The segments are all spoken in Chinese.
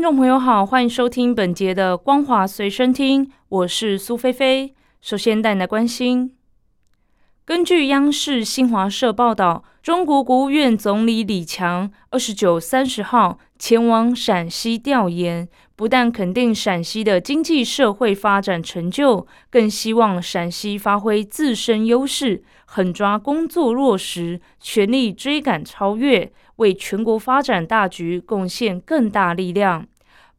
听众朋友好，欢迎收听本节的《光华随身听》，我是苏菲菲。首先带来关心。根据央视新华社报道，中国国务院总理李强二十九、三十号前往陕西调研，不但肯定陕西的经济社会发展成就，更希望陕西发挥自身优势，狠抓工作落实，全力追赶超越，为全国发展大局贡献更大力量。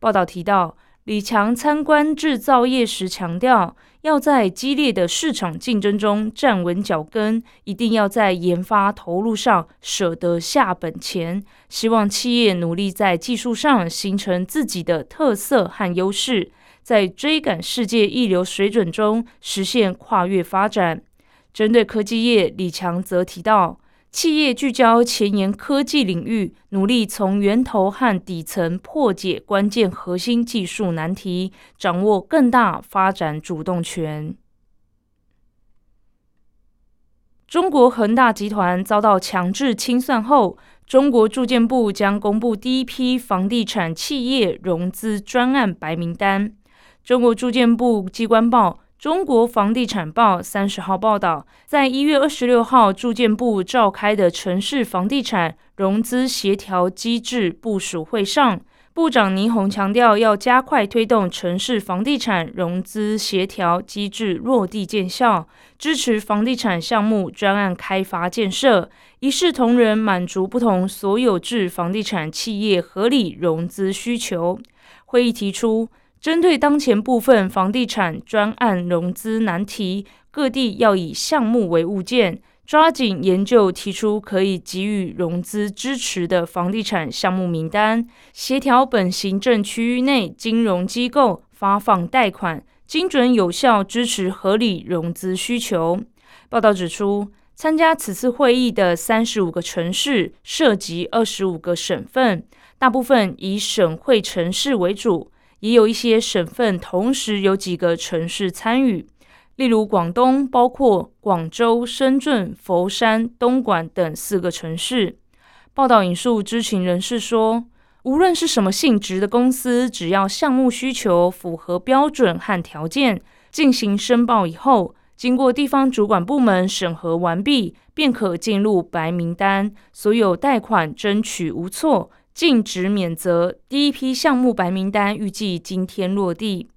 报道提到，李强参观制造业时强调。要在激烈的市场竞争中站稳脚跟，一定要在研发投入上舍得下本钱。希望企业努力在技术上形成自己的特色和优势，在追赶世界一流水准中实现跨越发展。针对科技业，李强则提到。企业聚焦前沿科技领域，努力从源头和底层破解关键核心技术难题，掌握更大发展主动权。中国恒大集团遭到强制清算后，中国住建部将公布第一批房地产企业融资专案白名单。中国住建部机关报。中国房地产报三十号报道，在一月二十六号住建部召开的城市房地产融资协调机制部署会上，部长倪虹强调，要加快推动城市房地产融资协调机制落地见效，支持房地产项目专案开发建设，一视同仁，满足不同所有制房地产企业合理融资需求。会议提出。针对当前部分房地产专案融资难题，各地要以项目为物件，抓紧研究提出可以给予融资支持的房地产项目名单，协调本行政区域内金融机构发放贷款，精准有效支持合理融资需求。报道指出，参加此次会议的三十五个城市涉及二十五个省份，大部分以省会城市为主。也有一些省份同时有几个城市参与，例如广东包括广州、深圳、佛山、东莞等四个城市。报道引述知情人士说，无论是什么性质的公司，只要项目需求符合标准和条件，进行申报以后，经过地方主管部门审核完毕，便可进入白名单，所有贷款争取无错。禁止免责，第一批项目白名单预计今天落地。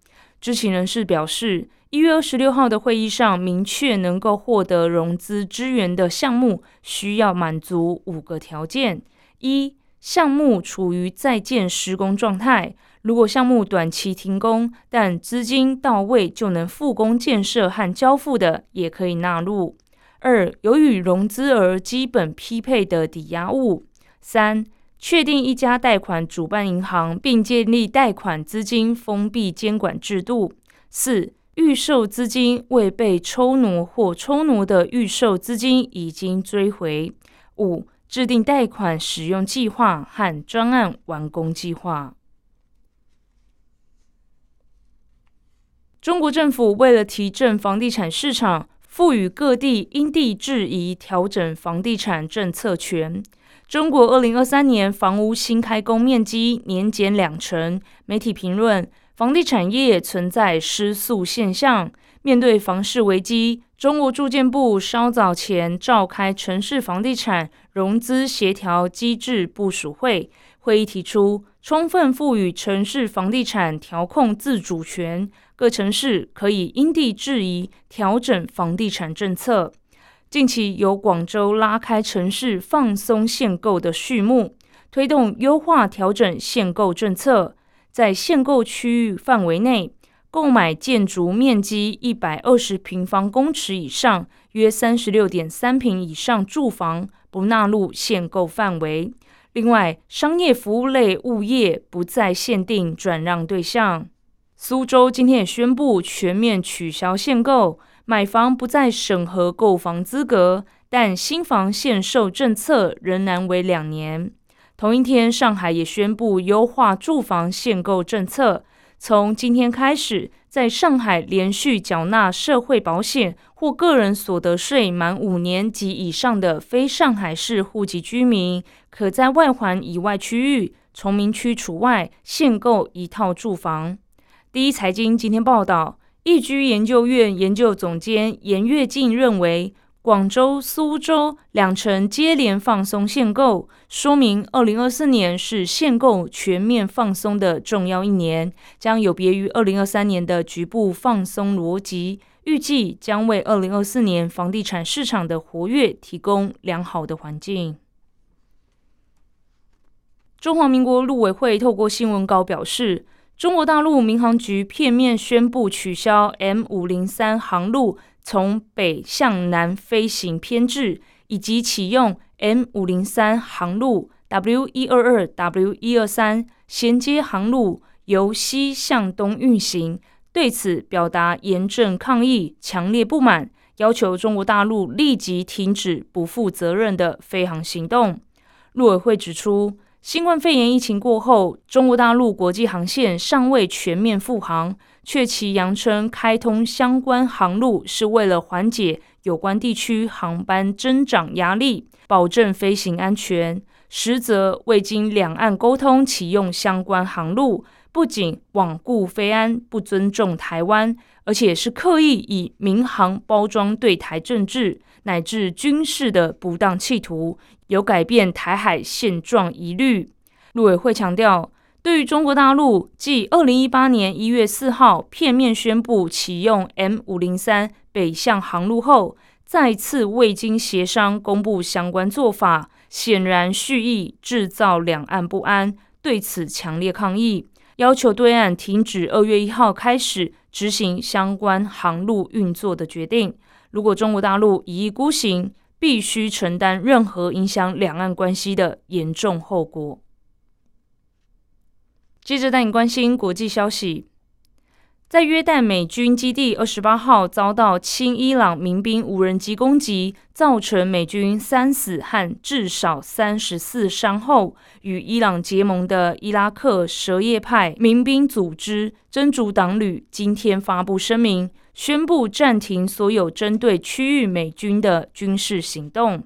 知情人士表示，一月二十六号的会议上明确，能够获得融资支援的项目需要满足五个条件：一、项目处于在建施工状态；如果项目短期停工，但资金到位就能复工建设和交付的，也可以纳入；二、有与融资额基本匹配的抵押物；三。确定一家贷款主办银行，并建立贷款资金封闭监管制度。四、预售资金未被抽挪或抽挪的预售资金已经追回。五、制定贷款使用计划和专案完工计划。中国政府为了提振房地产市场，赋予各地因地制宜调整房地产政策权。中国二零二三年房屋新开工面积年减两成。媒体评论，房地产业存在失速现象。面对房市危机，中国住建部稍早前召开城市房地产融资协调机制部署会，会议提出，充分赋予城市房地产调控自主权，各城市可以因地制宜调整房地产政策。近期由广州拉开城市放松限购的序幕，推动优化调整限购政策，在限购区域范围内购买建筑面积一百二十平方公尺以上（约三十六点三平以上）住房不纳入限购范围。另外，商业服务类物业不再限定转让对象。苏州今天也宣布全面取消限购，买房不再审核购房资格，但新房限售政策仍然为两年。同一天，上海也宣布优化住房限购政策，从今天开始，在上海连续缴纳社会保险或个人所得税满五年及以上的非上海市户籍居民，可在外环以外区域（崇明区除外）限购一套住房。第一财经今天报道，易居研究院研究总监严跃进认为，广州、苏州两城接连放松限购，说明二零二四年是限购全面放松的重要一年，将有别于二零二三年的局部放松逻辑，预计将为二零二四年房地产市场的活跃提供良好的环境。中华民国陆委会透过新闻稿表示。中国大陆民航局片面宣布取消 M 五零三航路从北向南飞行偏置，以及启用 M 五零三航路 W 一二二 W 一二三衔接航路由西向东运行，对此表达严正抗议、强烈不满，要求中国大陆立即停止不负责任的飞航行动。陆委会指出。新冠肺炎疫情过后，中国大陆国际航线尚未全面复航，却其扬称开通相关航路是为了缓解有关地区航班增长压力，保证飞行安全。实则未经两岸沟通启用相关航路，不仅罔顾飞安，不尊重台湾，而且是刻意以民航包装对台政治乃至军事的不当企图。有改变台海现状疑虑，陆委会强调，对于中国大陆继二零一八年一月四号片面宣布启用 M 五零三北向航路后，再次未经协商公布相关做法，显然蓄意制造两岸不安，对此强烈抗议，要求对岸停止二月一号开始执行相关航路运作的决定。如果中国大陆一意孤行，必须承担任何影响两岸关系的严重后果。接着带你关心国际消息，在约旦美军基地二十八号遭到亲伊朗民兵无人机攻击，造成美军三死和至少三十四伤后，与伊朗结盟的伊拉克什叶派民兵组织真主党旅今天发布声明。宣布暂停所有针对区域美军的军事行动。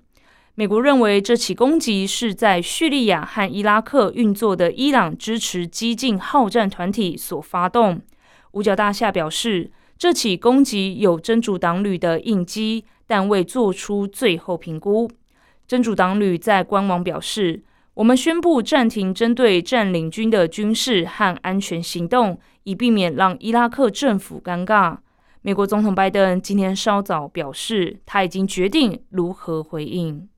美国认为这起攻击是在叙利亚和伊拉克运作的伊朗支持激进好战团体所发动。五角大厦表示，这起攻击有真主党旅的应激，但未做出最后评估。真主党旅在官网表示：“我们宣布暂停针对占领军的军事和安全行动，以避免让伊拉克政府尴尬。”美国总统拜登今天稍早表示，他已经决定如何回应。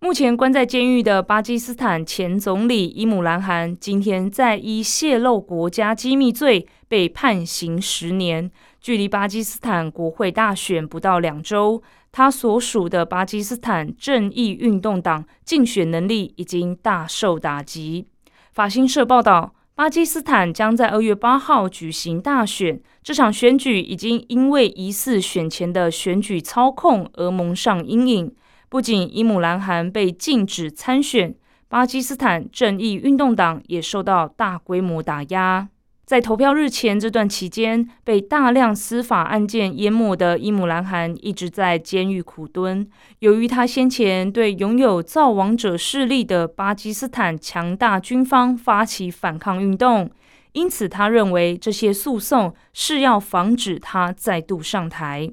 目前关在监狱的巴基斯坦前总理伊姆兰汗，今天在依泄露国家机密罪被判刑十年。距离巴基斯坦国会大选不到两周，他所属的巴基斯坦正义运动党竞选能力已经大受打击。法新社报道。巴基斯坦将在二月八号举行大选，这场选举已经因为疑似选前的选举操控而蒙上阴影。不仅伊姆兰汗被禁止参选，巴基斯坦正义运动党也受到大规模打压。在投票日前这段期间，被大量司法案件淹没的伊姆兰汗一直在监狱苦蹲。由于他先前对拥有造王者势力的巴基斯坦强大军方发起反抗运动，因此他认为这些诉讼是要防止他再度上台。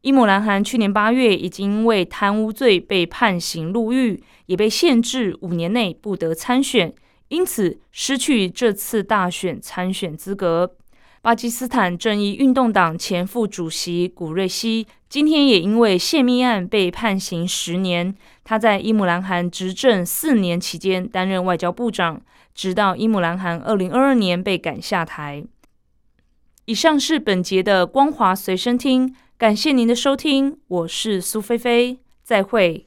伊姆兰汗去年八月已经因为贪污罪被判刑入狱，也被限制五年内不得参选。因此，失去这次大选参选资格。巴基斯坦正义运动党前副主席古瑞希今天也因为泄密案被判刑十年。他在伊姆兰汗执政四年期间担任外交部长，直到伊姆兰汗二零二二年被赶下台。以上是本节的光华随身听，感谢您的收听，我是苏菲菲，再会。